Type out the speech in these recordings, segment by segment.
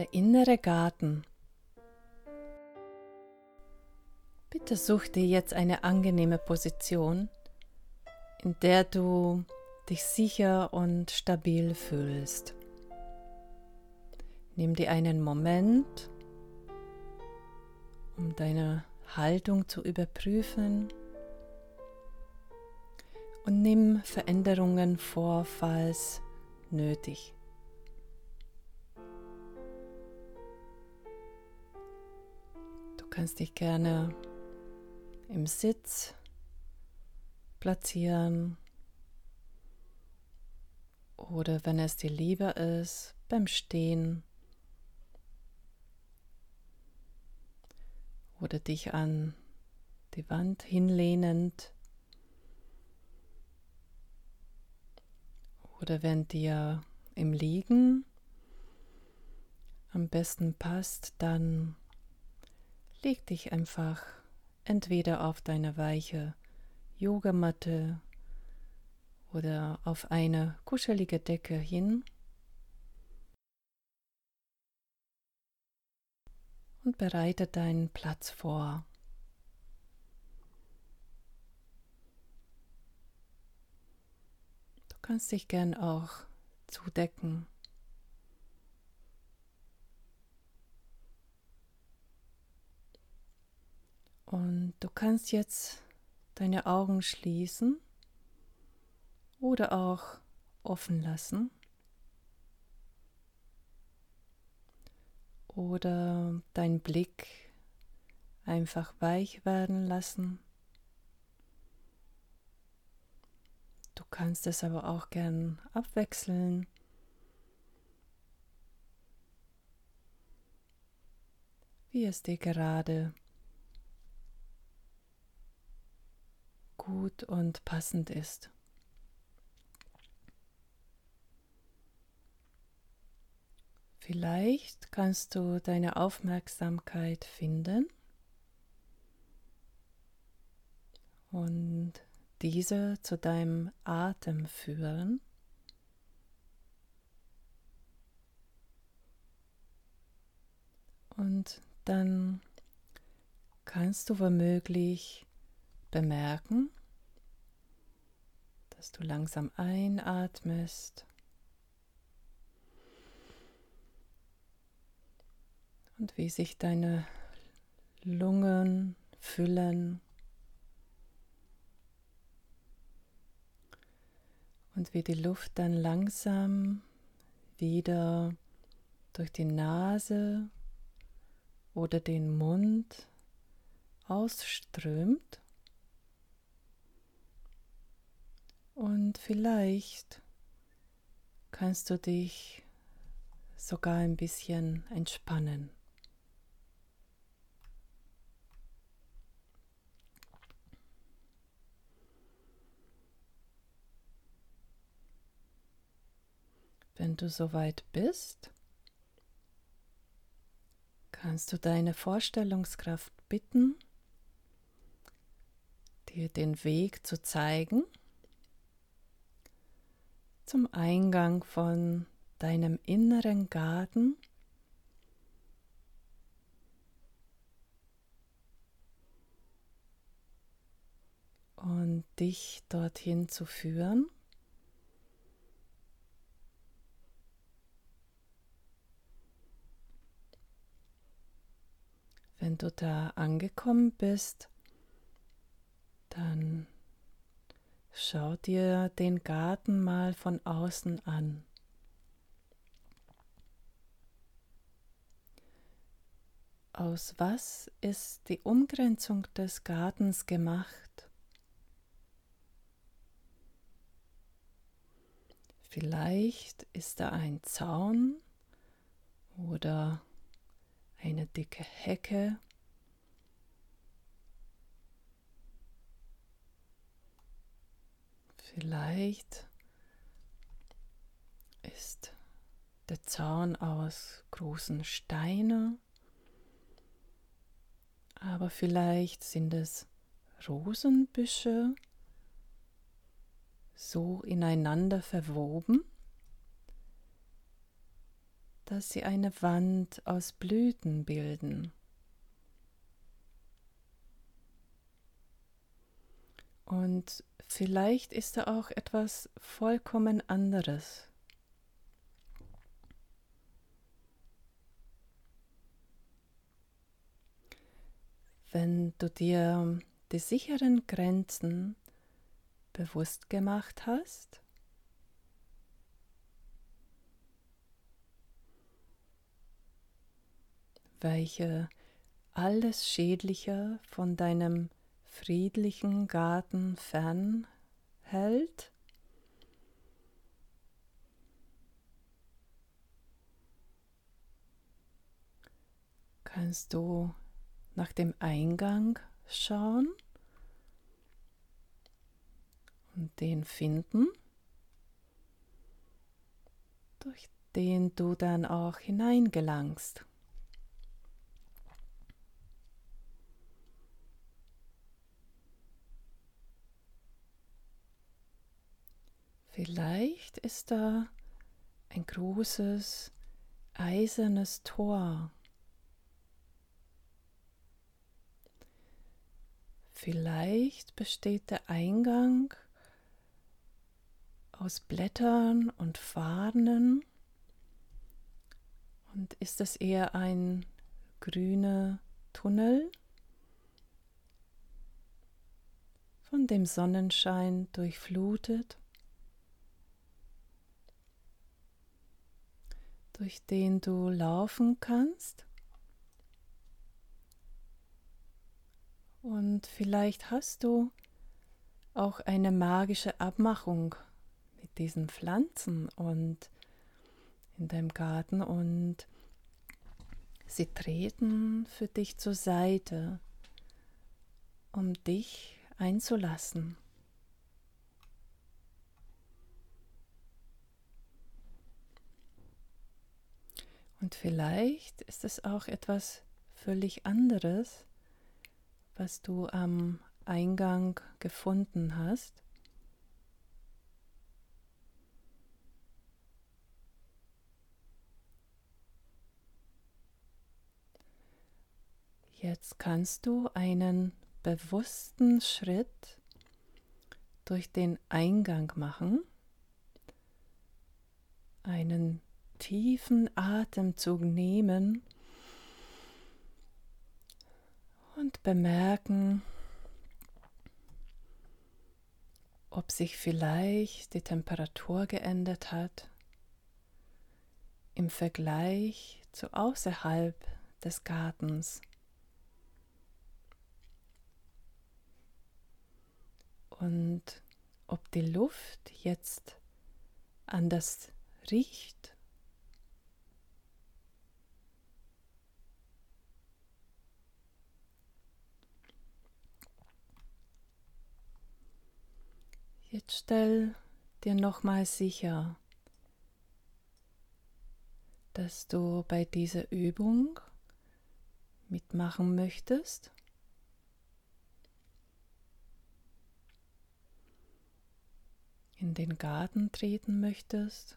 der innere Garten. Bitte such dir jetzt eine angenehme Position, in der du dich sicher und stabil fühlst. Nimm dir einen Moment, um deine Haltung zu überprüfen und nimm Veränderungen vor, falls nötig. Kannst dich gerne im Sitz platzieren. Oder wenn es dir lieber ist, beim Stehen. Oder dich an die Wand hinlehnend. Oder wenn dir im Liegen am besten passt, dann leg dich einfach entweder auf deine weiche Yogamatte oder auf eine kuschelige Decke hin und bereite deinen Platz vor. Du kannst dich gern auch zudecken. Und du kannst jetzt deine Augen schließen oder auch offen lassen. Oder deinen Blick einfach weich werden lassen. Du kannst es aber auch gern abwechseln. Wie es dir gerade gut und passend ist. Vielleicht kannst du deine Aufmerksamkeit finden und diese zu deinem Atem führen. Und dann kannst du womöglich bemerken, dass du langsam einatmest und wie sich deine Lungen füllen und wie die Luft dann langsam wieder durch die Nase oder den Mund ausströmt. Und vielleicht kannst du dich sogar ein bisschen entspannen. Wenn du soweit bist, kannst du deine Vorstellungskraft bitten, dir den Weg zu zeigen zum Eingang von deinem inneren Garten. Und dich dorthin zu führen. Wenn du da angekommen bist, dann schau dir den Garten mal von außen an. Aus was ist die Umgrenzung des Gartens gemacht? Vielleicht ist da ein Zaun oder eine dicke Hecke. Vielleicht ist der Zaun aus großen Steinen, aber vielleicht sind es Rosenbüsche so ineinander verwoben, dass sie eine Wand aus Blüten bilden. Und vielleicht ist da auch etwas vollkommen anderes. Wenn du dir die sicheren Grenzen bewusst gemacht hast, welche alles Schädliche von deinem friedlichen Garten fernhält. Kannst du nach dem Eingang schauen und den finden, durch den du dann auch hineingelangst. Vielleicht ist da ein großes eisernes Tor. Vielleicht besteht der Eingang aus Blättern und Faden und ist es eher ein grüner Tunnel, von dem Sonnenschein durchflutet. Durch den du laufen kannst. Und vielleicht hast du auch eine magische Abmachung mit diesen Pflanzen und in deinem Garten und sie treten für dich zur Seite, um dich einzulassen. Und vielleicht ist es auch etwas völlig anderes, was du am Eingang gefunden hast. Jetzt kannst du einen bewussten Schritt durch den Eingang machen, einen tiefen Atemzug nehmen und bemerken, ob sich vielleicht die Temperatur geändert hat im Vergleich zu außerhalb des Gartens. Und ob die Luft jetzt anders riecht Jetzt stell dir nochmal sicher, dass du bei dieser Übung mitmachen möchtest. in den Garten treten möchtest.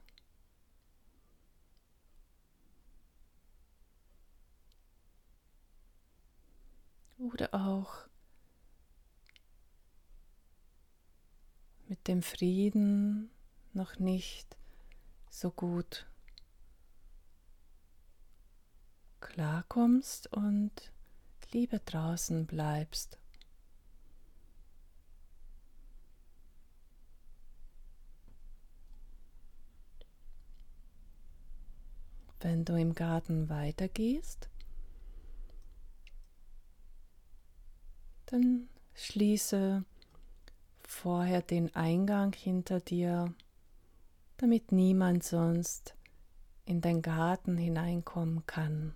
Oder auch mit dem Frieden noch nicht so gut klarkommst und lieber draußen bleibst. Wenn du im Garten weitergehst, dann schließe vorher den Eingang hinter dir, damit niemand sonst in dein Garten hineinkommen kann.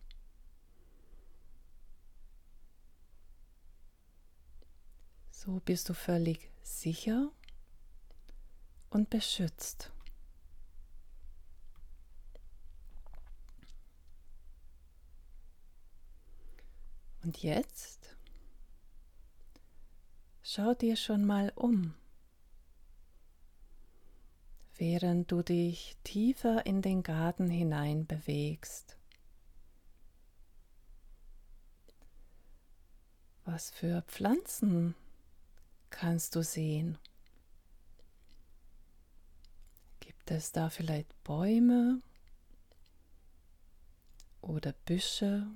So bist du völlig sicher und beschützt. Und jetzt Schau dir schon mal um. während du dich tiefer in den Garten hinein bewegst. Was für Pflanzen kannst du sehen? Gibt es da vielleicht Bäume oder Büsche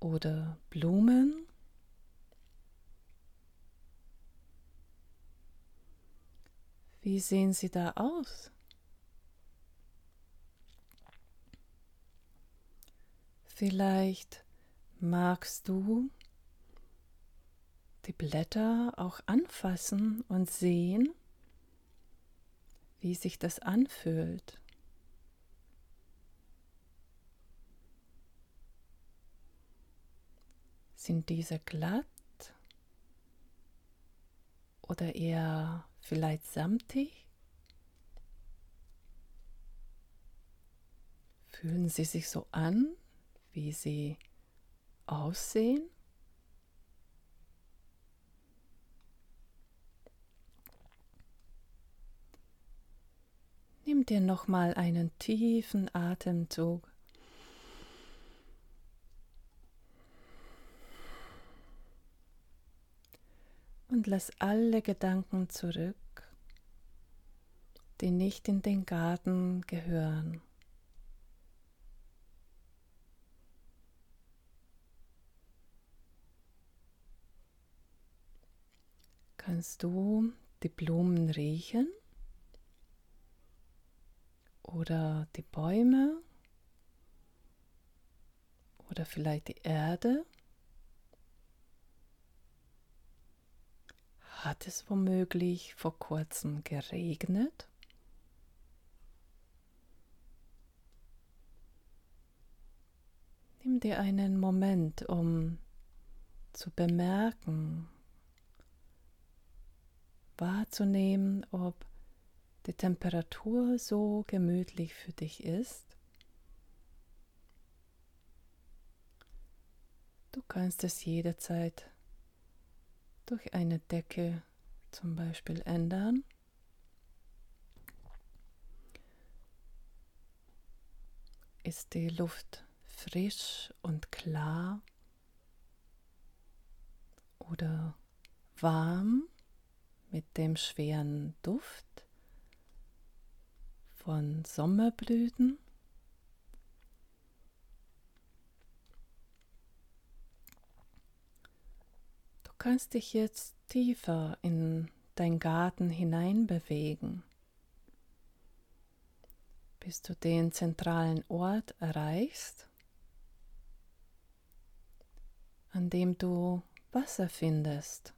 oder Blumen? Wie sehen sie da aus? Vielleicht magst du die Blätter auch anfassen und sehen, wie sich das anfühlt. Sind diese glatt oder eher vielleicht samtig? Fühlen sie sich so an, wie sie aussehen? Nimm dir nochmal einen tiefen Atemzug. Und lass alle Gedanken zurück, die nicht in den Garten gehören. Kannst du die Blumen riechen? Oder die Bäume? Oder vielleicht die Erde? Hat es womöglich vor kurzem geregnet? Nimm dir einen Moment, um zu bemerken, wahrzunehmen, ob die Temperatur so gemütlich für dich ist. Du kannst es jederzeit durch eine Decke zum Beispiel ändern. Ist die Luft frisch und klar oder warm mit dem schweren Duft von Sommerblüten? Kannst dich jetzt tiefer in dein Garten hinein bewegen, bis du den zentralen Ort erreichst, an dem du Wasser findest.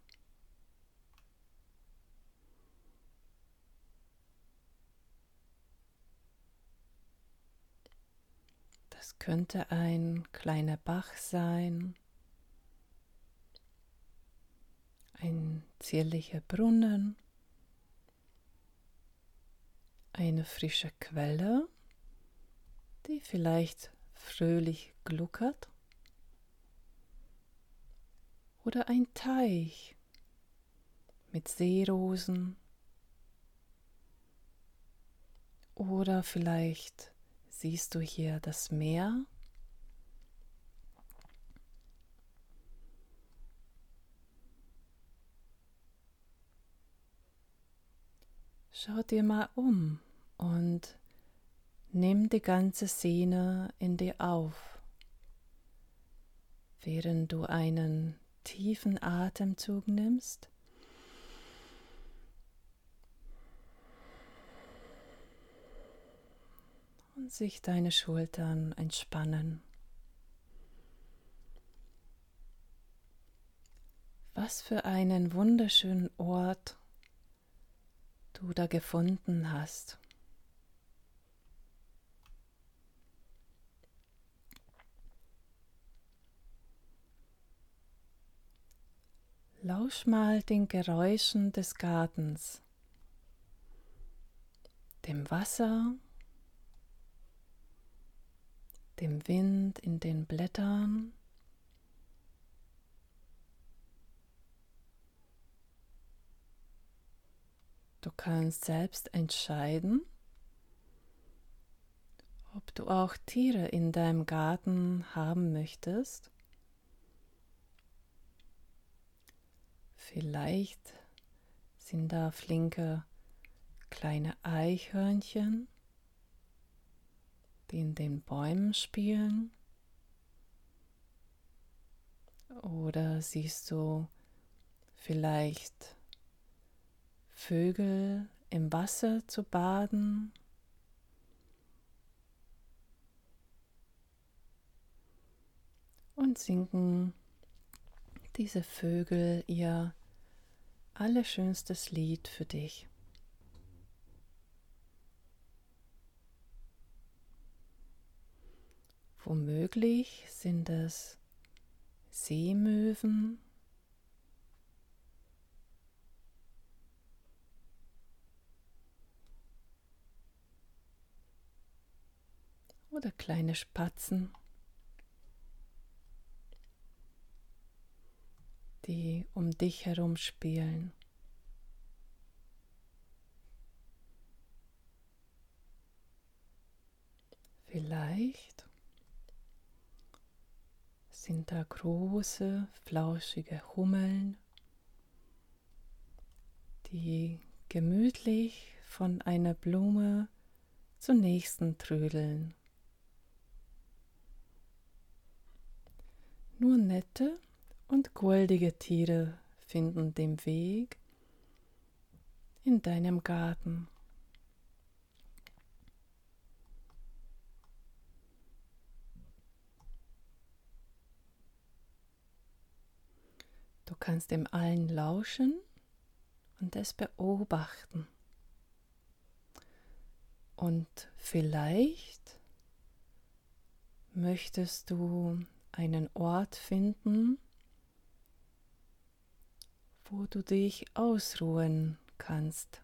Das könnte ein kleiner Bach sein ein zierlicher Brunnen, eine frische Quelle, die vielleicht fröhlich gluckert, oder ein Teich mit Seerosen, oder vielleicht siehst du hier das Meer Schau dir mal um und nimm die ganze Szene in dir auf, während du einen tiefen Atemzug nimmst. Und sich deine Schultern entspannen. Was für einen wunderschönen Ort du da gefunden hast. Lausch mal den Geräuschen des Gartens, dem Wasser, dem Wind in den Blättern. Du kannst selbst entscheiden, ob du auch Tiere in deinem Garten haben möchtest. Vielleicht sind da flinke kleine Eichhörnchen, die in den Bäumen spielen. Oder siehst du vielleicht Vögel im Wasser zu baden? Und singen diese Vögel ihr allerschönstes Lied für dich. Womöglich sind es Seemöwen oder kleine Spatzen, die um dich herum spielen. Vielleicht sind da große, flauschige Hummeln, die gemütlich von einer Blume zur nächsten trödeln. Nur nette und goldige Tiere finden den Weg in deinem Garten. Du kannst dem allen lauschen und es beobachten. Und vielleicht möchtest du einen Ort finden, wo du dich ausruhen kannst.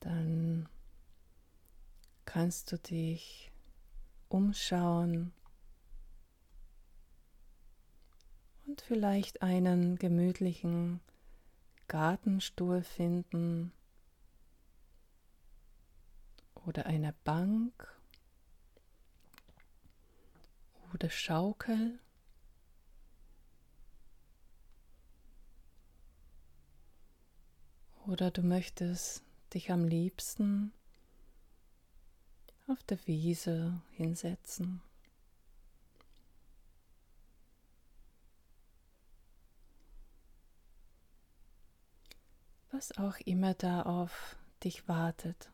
Dann kannst du dich umschauen und vielleicht einen gemütlichen Gartenstuhl finden oder eine Bank oder Schaukel. Oder du möchtest dich am liebsten auf der Wiese hinsetzen. was auch immer da auf dich wartet.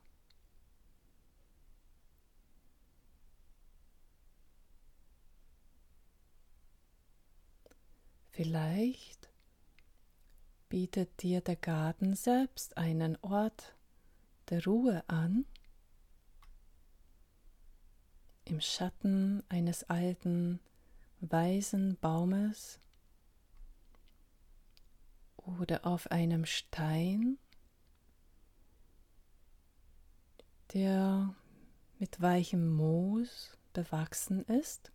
Vielleicht bietet dir der Garten selbst einen Ort der Ruhe an, im Schatten eines alten, weisen Baumes oder auf einem Stein, der mit weichem Moos bewachsen ist.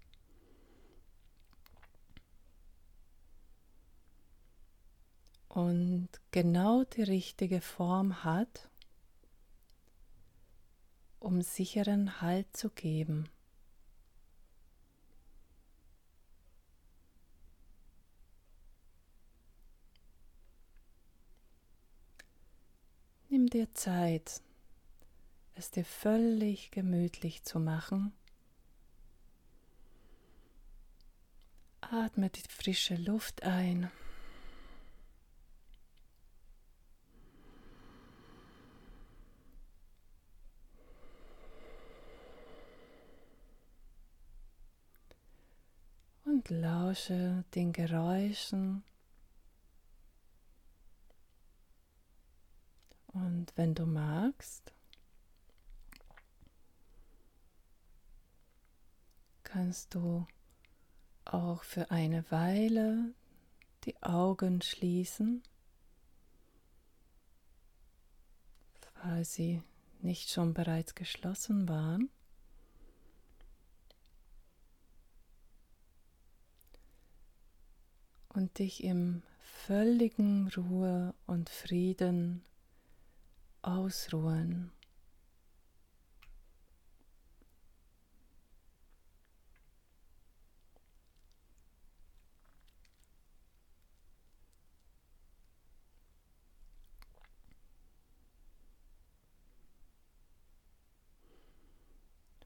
Und genau die richtige Form hat, um sicheren Halt zu geben. Nimm dir Zeit, es dir völlig gemütlich zu machen. Atme die frische Luft ein. Und lausche den Geräuschen Und wenn du magst, kannst du auch für eine Weile die Augen schließen, falls sie nicht schon bereits geschlossen waren. Und dich im völligen Ruhe und Frieden ausruhen.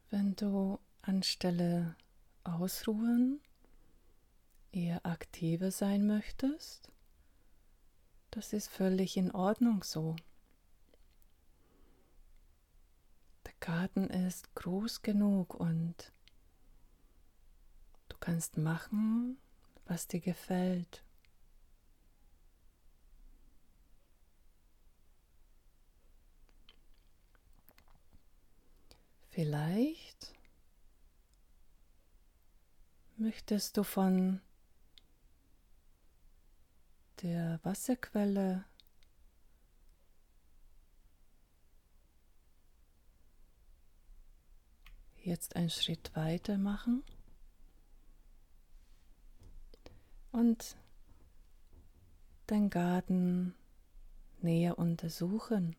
Wenn du anstelle ausruhen eher aktiver sein möchtest, das ist völlig in Ordnung so. Der Garten ist groß genug und du kannst machen, was dir gefällt. Vielleicht möchtest du von der Wasserquelle jetzt einen Schritt weiter machen und dein Garten näher untersuchen.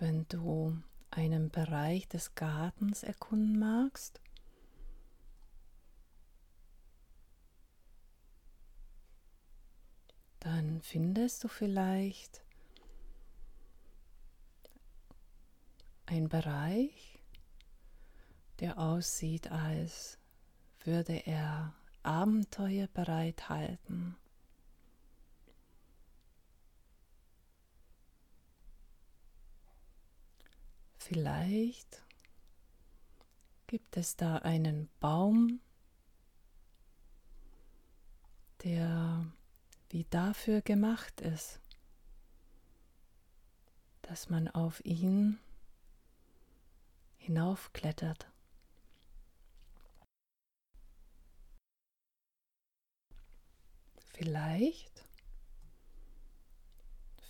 Wenn du einen Bereich des Gartens erkunden magst, dann findest du vielleicht einen Bereich, der aussieht, als würde er Abenteuer bereithalten. Vielleicht gibt es da einen Baum, der wie dafür gemacht ist, dass man auf ihn hinaufklettert. Vielleicht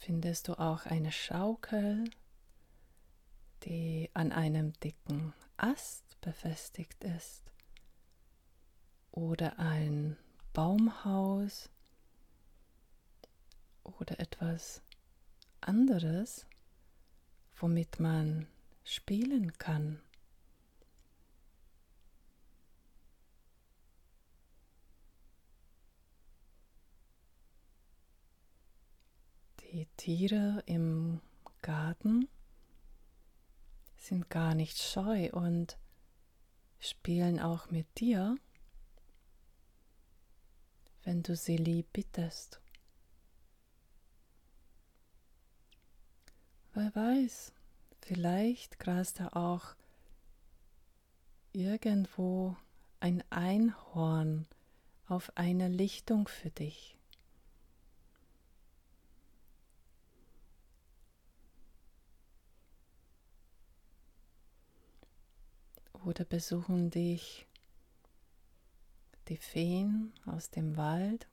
findest du auch eine Schaukel, die an einem dicken Ast befestigt ist oder ein Baumhaus oder etwas anderes, womit man spielen kann. Die Tiere im Garten sind gar nicht scheu und spielen auch mit dir, wenn du sie lieb bittest. Wer weiß, vielleicht grast da auch irgendwo ein Einhorn auf einer Lichtung für dich. Oder besuchen dich die Feen aus dem Wald.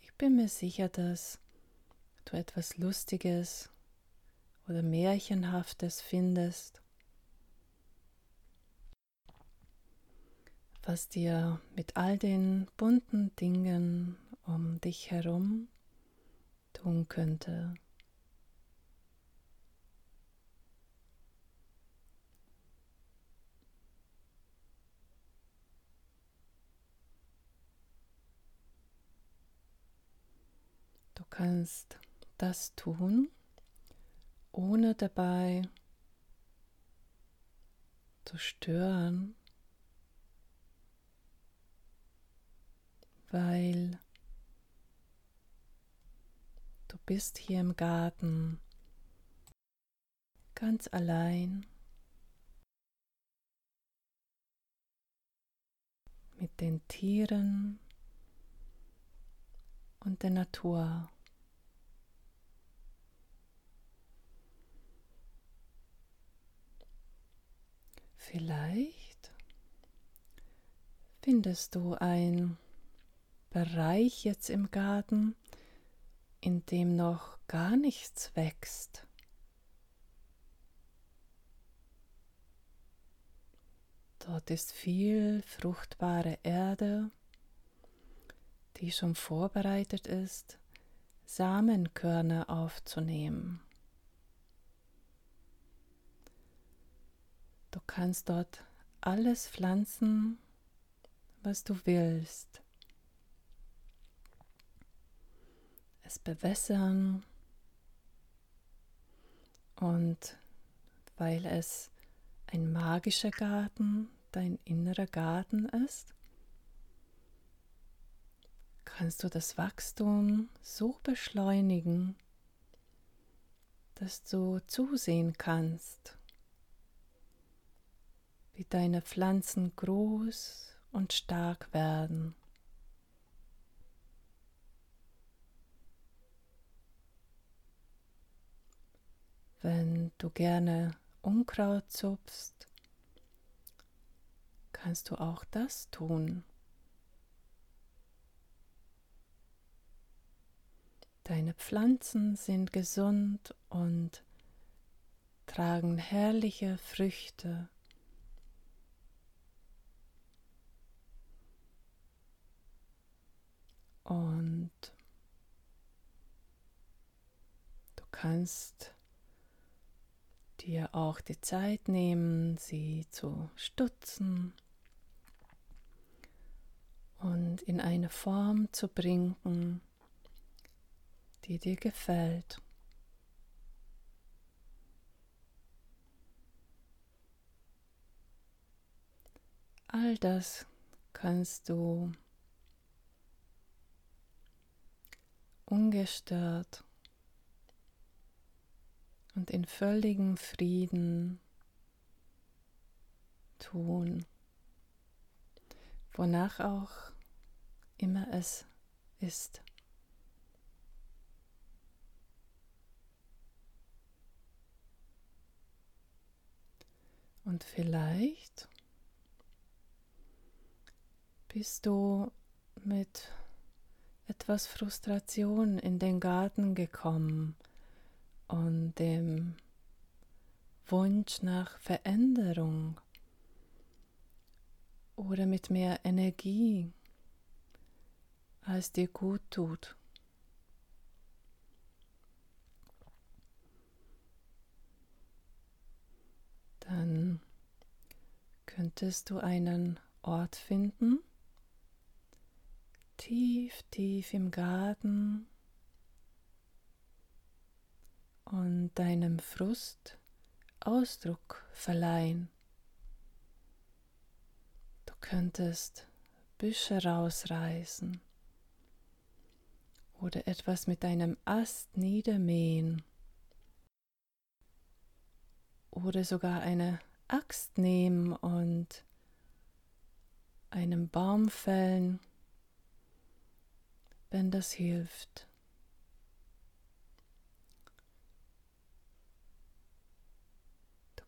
Ich bin mir sicher, dass du etwas Lustiges oder Märchenhaftes findest, was dir mit all den bunten Dingen um dich herum tun könnte. Kannst das tun, ohne dabei zu stören, weil du bist hier im Garten ganz allein mit den Tieren und der Natur. Vielleicht findest du ein Bereich jetzt im Garten, in dem noch gar nichts wächst. Dort ist viel fruchtbare Erde, die schon vorbereitet ist, Samenkörner aufzunehmen. Du kannst dort alles pflanzen, was du willst. Es bewässern und weil es ein magischer Garten, dein innerer Garten ist, kannst du das Wachstum so beschleunigen, dass du zusehen kannst, wie deine Pflanzen groß und stark werden. Wenn du gerne Unkraut zupfst, kannst du auch das tun. Deine Pflanzen sind gesund und tragen herrliche Früchte. Und du kannst dir auch die Zeit nehmen, sie zu stutzen und in eine Form zu bringen, die dir gefällt. All das kannst du ungestört und in völligem Frieden tun, wonach auch immer es ist. Und vielleicht bist du mit etwas Frustration in den Garten gekommen und dem Wunsch nach Veränderung oder mit mehr Energie, als dir gut tut. Dann könntest du einen Ort finden, tief, tief im Garten und deinem Frust Ausdruck verleihen. Du könntest Büsche rausreißen oder etwas mit deinem Ast niedermähen oder sogar eine Axt nehmen und einen Baum fällen, wenn das hilft.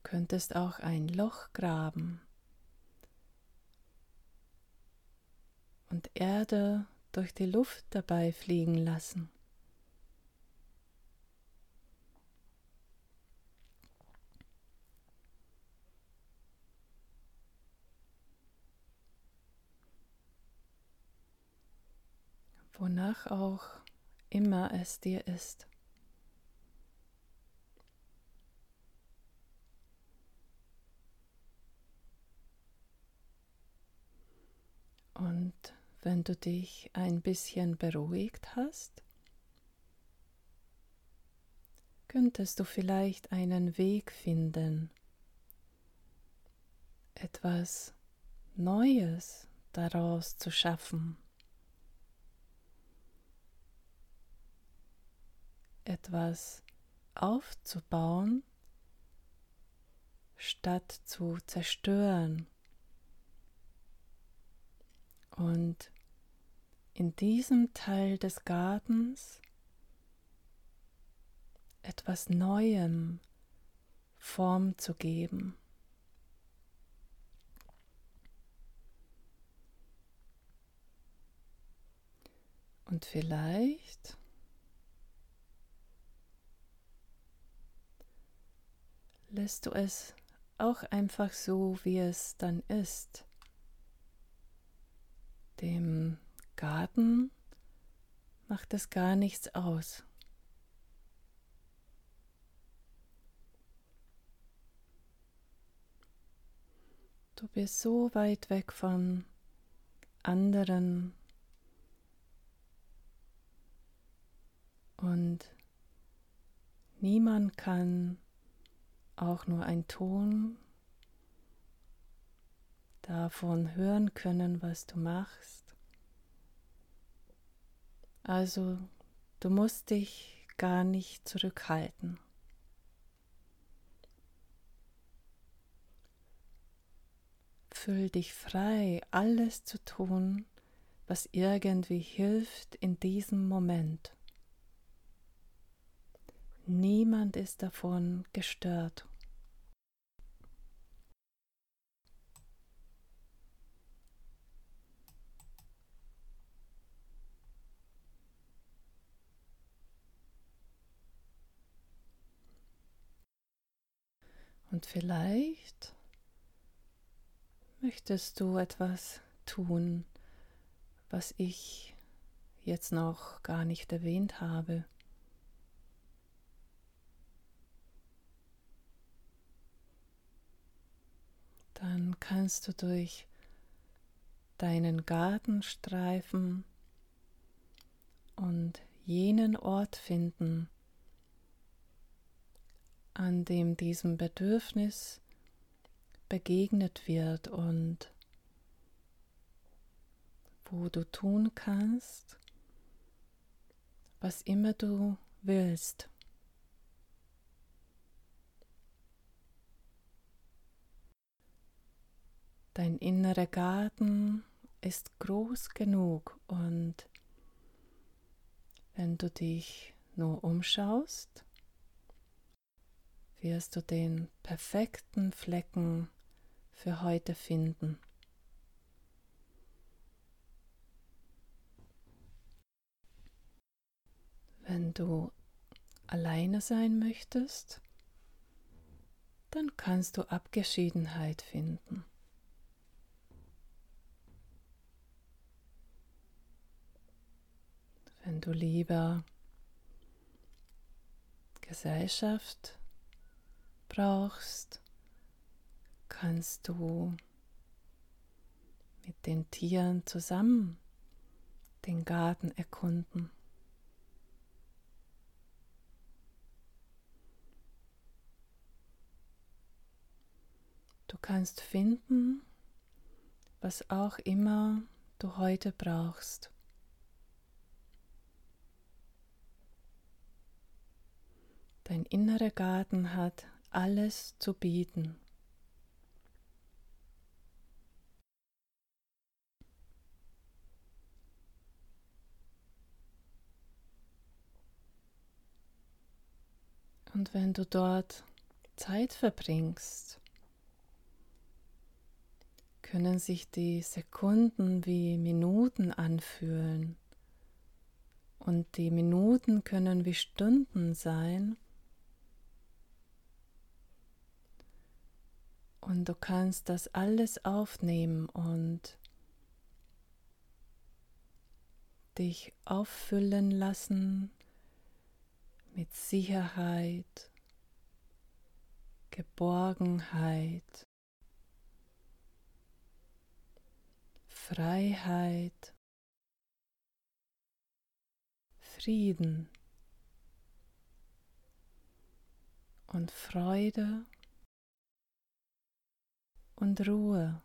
könntest auch ein Loch graben und Erde durch die Luft dabei fliegen lassen. Wonach auch immer es dir ist. Und wenn du dich ein bisschen beruhigt hast, könntest du vielleicht einen Weg finden, etwas Neues daraus zu schaffen, etwas aufzubauen, statt zu zerstören und in diesem Teil des Gartens etwas Neuem Form zu geben. Und vielleicht lässt du es auch einfach so, wie es dann ist. Dem Garten macht es gar nichts aus. Du bist so weit weg von anderen und niemand kann auch nur ein Ton davon hören können, was du machst. Also du musst dich gar nicht zurückhalten. Fühl dich frei, alles zu tun, was irgendwie hilft in diesem Moment. Niemand ist davon gestört. Und vielleicht möchtest du etwas tun, was ich jetzt noch gar nicht erwähnt habe. Dann kannst du durch deinen Garten streifen und jenen Ort finden, an dem diesem Bedürfnis begegnet wird und wo du tun kannst, was immer du willst. Dein innerer Garten ist groß genug und wenn du dich nur umschaust, wirst du den perfekten Flecken für heute finden. Wenn du alleine sein möchtest, dann kannst du Abgeschiedenheit finden. Wenn du lieber Gesellschaft brauchst, kannst du mit den Tieren zusammen den Garten erkunden. Du kannst finden, was auch immer du heute brauchst. Dein innerer Garten hat alles zu bieten. Und wenn du dort Zeit verbringst, können sich die Sekunden wie Minuten anfühlen. Und die Minuten können wie Stunden sein. Und du kannst das alles aufnehmen und dich auffüllen lassen mit Sicherheit, Geborgenheit, Freiheit, Frieden und Freude und Ruhe.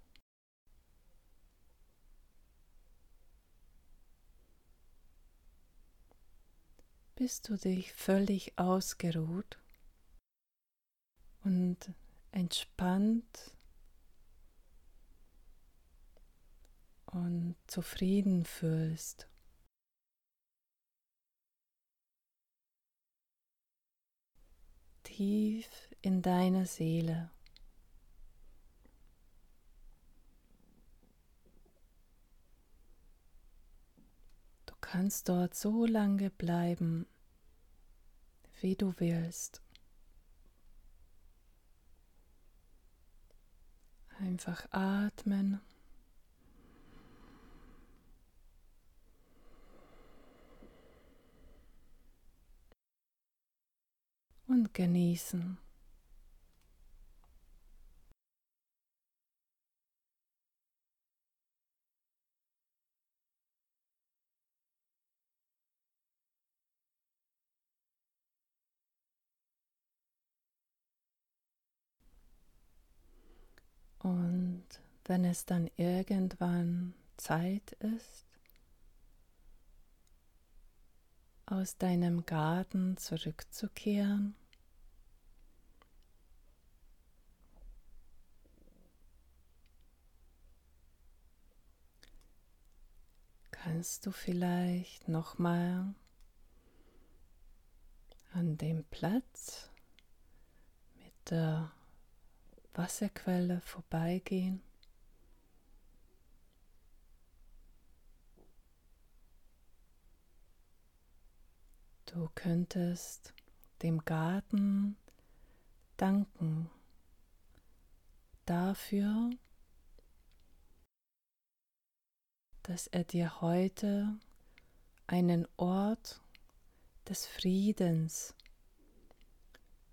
Bist du dich völlig ausgeruht und entspannt und zufrieden fühlst. Tief in deiner Seele. Kannst dort so lange bleiben, wie du willst. Einfach atmen. Und genießen. Und wenn es dann irgendwann Zeit ist, aus deinem Garten zurückzukehren, kannst du vielleicht nochmal an dem Platz mit der Wasserquelle vorbeigehen. Du könntest dem Garten danken dafür, dass er dir heute einen Ort des Friedens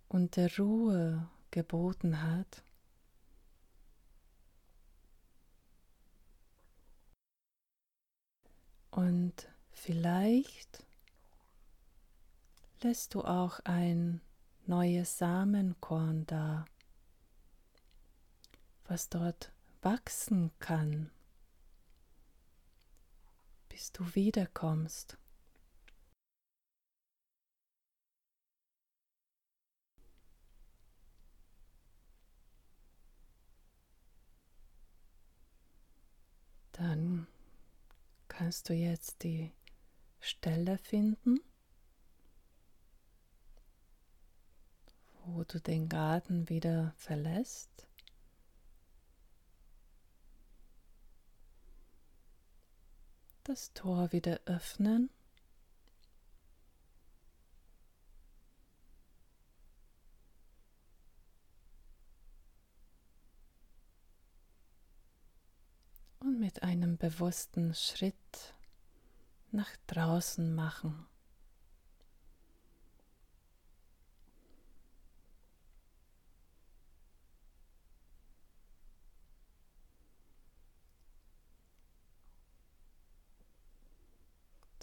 und der Ruhe geboten hat. Und vielleicht lässt du auch ein neues Samenkorn da, was dort wachsen kann, bis du wiederkommst. Dann kannst du jetzt die Stelle finden, wo du den Garten wieder verlässt. Das Tor wieder öffnen. mit einem bewussten Schritt nach draußen machen.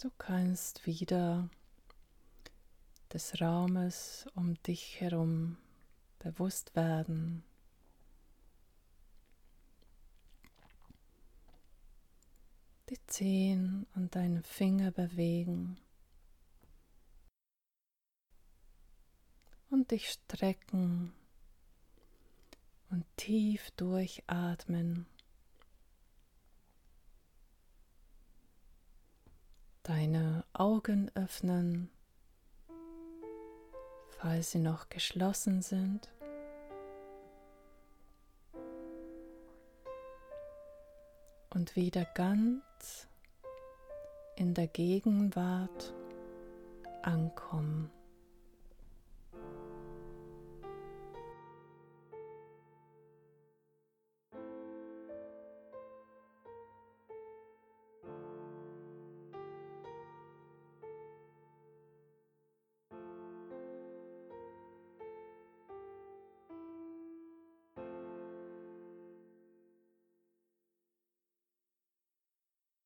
Du kannst wieder des Raumes um dich herum bewusst werden. die Zehen und deine Finger bewegen und dich strecken und tief durchatmen. Deine Augen öffnen, falls sie noch geschlossen sind. und wieder ganz in der Gegenwart ankommen.